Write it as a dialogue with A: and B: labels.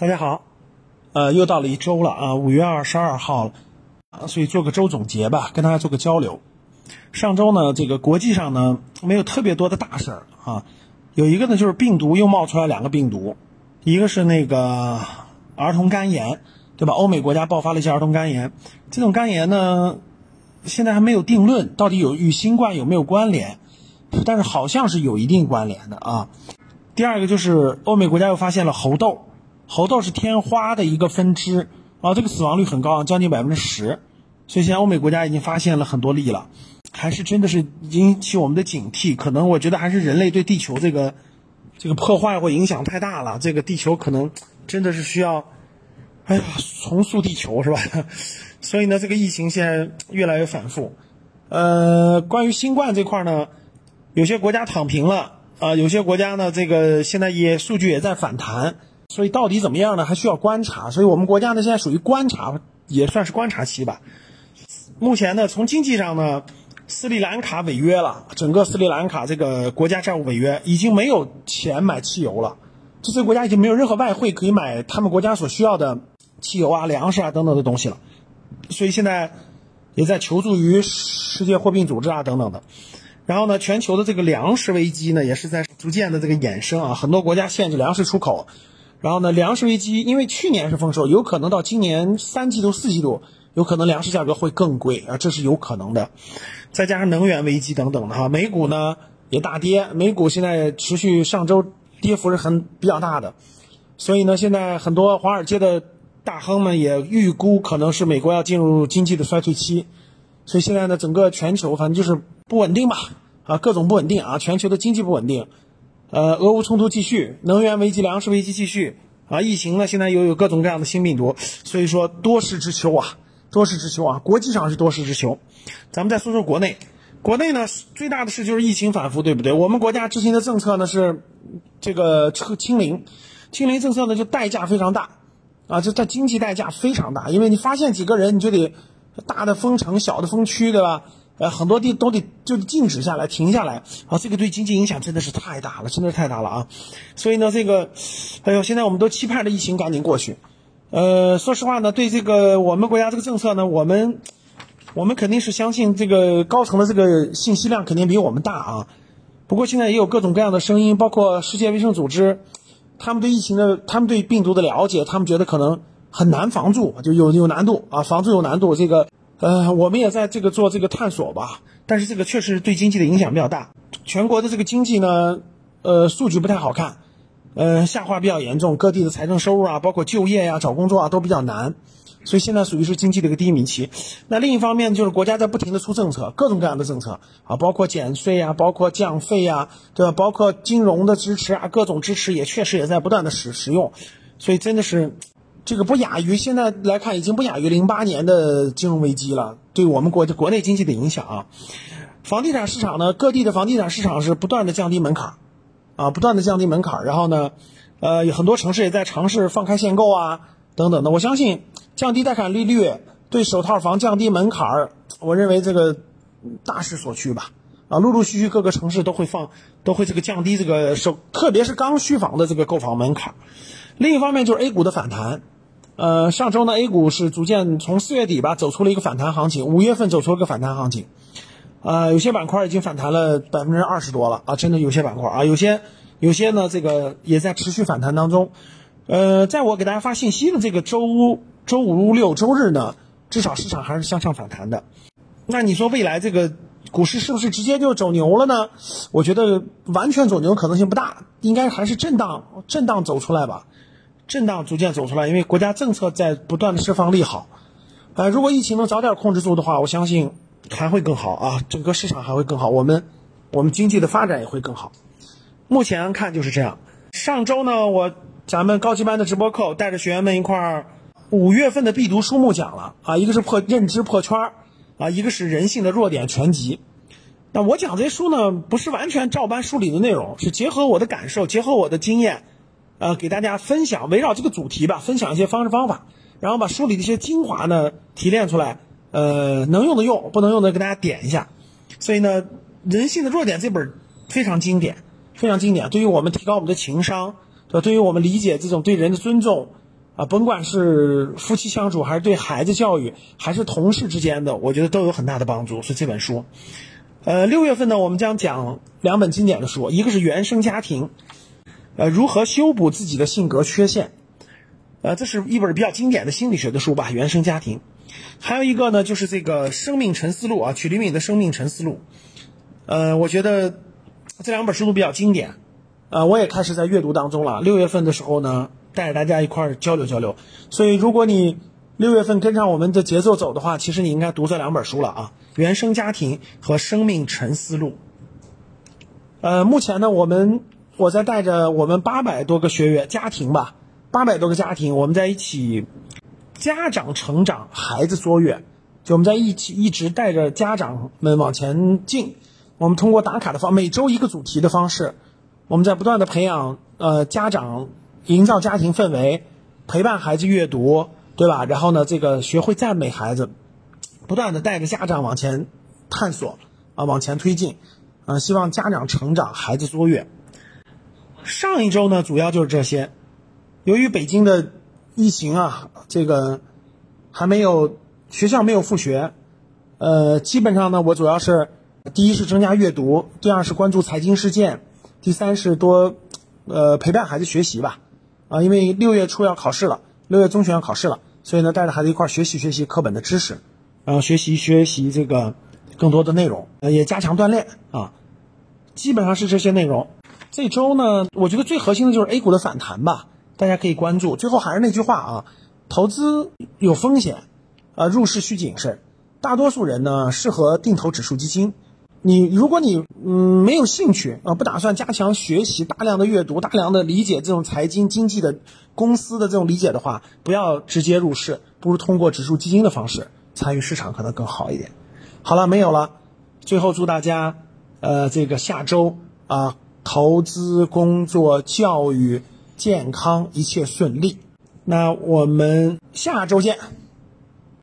A: 大家好，呃，又到了一周了啊，五月二十二号了，所以做个周总结吧，跟大家做个交流。上周呢，这个国际上呢没有特别多的大事儿啊，有一个呢就是病毒又冒出来两个病毒，一个是那个儿童肝炎，对吧？欧美国家爆发了一些儿童肝炎，这种肝炎呢现在还没有定论，到底有与新冠有没有关联？但是好像是有一定关联的啊。第二个就是欧美国家又发现了猴痘。猴痘是天花的一个分支啊，这个死亡率很高，将近百分之十，所以现在欧美国家已经发现了很多例了，还是真的是引起我们的警惕。可能我觉得还是人类对地球这个这个破坏或影响太大了，这个地球可能真的是需要，哎呀，重塑地球是吧？所以呢，这个疫情现在越来越反复。呃，关于新冠这块呢，有些国家躺平了啊，有些国家呢，这个现在也数据也在反弹。所以到底怎么样呢？还需要观察。所以我们国家呢，现在属于观察，也算是观察期吧。目前呢，从经济上呢，斯里兰卡违约了，整个斯里兰卡这个国家债务违约，已经没有钱买汽油了。这些国家已经没有任何外汇可以买他们国家所需要的汽油啊、粮食啊等等的东西了。所以现在也在求助于世界货币组织啊等等的。然后呢，全球的这个粮食危机呢，也是在逐渐的这个衍生啊，很多国家限制粮食出口。然后呢，粮食危机，因为去年是丰收，有可能到今年三季度、四季度，有可能粮食价格会更贵啊，这是有可能的。再加上能源危机等等的哈，美股呢也大跌，美股现在持续上周跌幅是很比较大的，所以呢，现在很多华尔街的大亨们也预估可能是美国要进入经济的衰退期，所以现在呢，整个全球反正就是不稳定吧，啊，各种不稳定啊，全球的经济不稳定。呃，俄乌冲突继续，能源危机、粮食危机继续啊！疫情呢，现在又有各种各样的新病毒，所以说多事之秋啊，多事之秋啊！国际上是多事之秋，咱们再说说国内，国内呢最大的事就是疫情反复，对不对？我们国家执行的政策呢是这个清清零，清零政策呢就代价非常大啊，这这经济代价非常大，因为你发现几个人，你就得大的封城、小的封区，对吧？呃，很多地都得就静止下来，停下来啊！这个对经济影响真的是太大了，真的是太大了啊！所以呢，这个，哎呦，现在我们都期盼着疫情赶紧过去。呃，说实话呢，对这个我们国家这个政策呢，我们我们肯定是相信这个高层的这个信息量肯定比我们大啊。不过现在也有各种各样的声音，包括世界卫生组织，他们对疫情的，他们对病毒的了解，他们觉得可能很难防住，就有有难度啊，防住有难度，这个。呃，我们也在这个做这个探索吧，但是这个确实对经济的影响比较大。全国的这个经济呢，呃，数据不太好看，呃，下滑比较严重，各地的财政收入啊，包括就业呀、找工作啊都比较难，所以现在属于是经济的一个低迷期。那另一方面就是国家在不停的出政策，各种各样的政策啊，包括减税啊，包括降费呀，对吧？包括金融的支持啊，各种支持也确实也在不断的使使用，所以真的是。这个不亚于现在来看，已经不亚于零八年的金融危机了，对我们国国内经济的影响啊。房地产市场呢，各地的房地产市场是不断的降低门槛，啊，不断的降低门槛。然后呢，呃，很多城市也在尝试放开限购啊，等等的。我相信降低贷款利率，对首套房降低门槛儿，我认为这个大势所趋吧。啊，陆陆续续各个城市都会放，都会这个降低这个首，特别是刚需房的这个购房门槛。另一方面就是 A 股的反弹。呃，上周呢，A 股是逐渐从四月底吧走出了一个反弹行情，五月份走出了个反弹行情，啊，有些板块已经反弹了百分之二十多了啊，真的有些板块啊，有些有些呢，这个也在持续反弹当中。呃，在我给大家发信息的这个周周五六周日呢，至少市场还是向上反弹的。那你说未来这个股市是不是直接就走牛了呢？我觉得完全走牛可能性不大，应该还是震荡震荡走出来吧。震荡逐渐走出来，因为国家政策在不断的释放利好，呃，如果疫情能早点控制住的话，我相信还会更好啊，整个市场还会更好，我们我们经济的发展也会更好。目前看就是这样。上周呢，我咱们高级班的直播课带着学员们一块儿五月份的必读书目讲了啊，一个是破认知破圈儿啊，一个是人性的弱点全集。那我讲这些书呢，不是完全照搬书里的内容，是结合我的感受，结合我的经验。呃，给大家分享围绕这个主题吧，分享一些方式方法，然后把书里的一些精华呢提炼出来，呃，能用的用，不能用的给大家点一下。所以呢，《人性的弱点》这本非常经典，非常经典，对于我们提高我们的情商，对吧？对于我们理解这种对人的尊重，啊，甭管是夫妻相处，还是对孩子教育，还是同事之间的，我觉得都有很大的帮助。所以这本书，呃，六月份呢，我们将讲两本经典的书，一个是《原生家庭》，呃，如何修补自己的性格缺陷，呃，这是一本比较经典的心理学的书吧，《原生家庭》。还有一个呢，就是这个《生命沉思录》啊，曲黎敏的《生命沉思录》。呃，我觉得这两本书都比较经典，呃，我也开始在阅读当中了。六月份的时候呢，带着大家一块儿交流交流。所以，如果你六月份跟上我们的节奏走的话，其实你应该读这两本书了啊，《原生家庭》和《生命沉思录》。呃，目前呢，我们我在带着我们八百多个学员家庭吧，八百多个家庭，我们在一起。家长成长，孩子卓越，就我们在一起一直带着家长们往前进。我们通过打卡的方，每周一个主题的方式，我们在不断的培养呃家长，营造家庭氛围，陪伴孩子阅读，对吧？然后呢，这个学会赞美孩子，不断的带着家长往前探索啊，往前推进啊，希望家长成长，孩子卓越。上一周呢，主要就是这些。由于北京的。疫情啊，这个还没有学校没有复学，呃，基本上呢，我主要是第一是增加阅读，第二是关注财经事件，第三是多呃陪伴孩子学习吧，啊，因为六月初要考试了，六月中旬要考试了，所以呢，带着孩子一块学习学习课本的知识，然后学习学习这个更多的内容，呃，也加强锻炼啊，基本上是这些内容。这周呢，我觉得最核心的就是 A 股的反弹吧。大家可以关注。最后还是那句话啊，投资有风险，啊，入市需谨慎。大多数人呢适合定投指数基金。你如果你嗯没有兴趣啊，不打算加强学习、大量的阅读、大量的理解这种财经经济的公司的这种理解的话，不要直接入市，不如通过指数基金的方式参与市场可能更好一点。好了，没有了。最后祝大家呃这个下周啊投资、工作、教育。健康一切顺利，那我们下周见。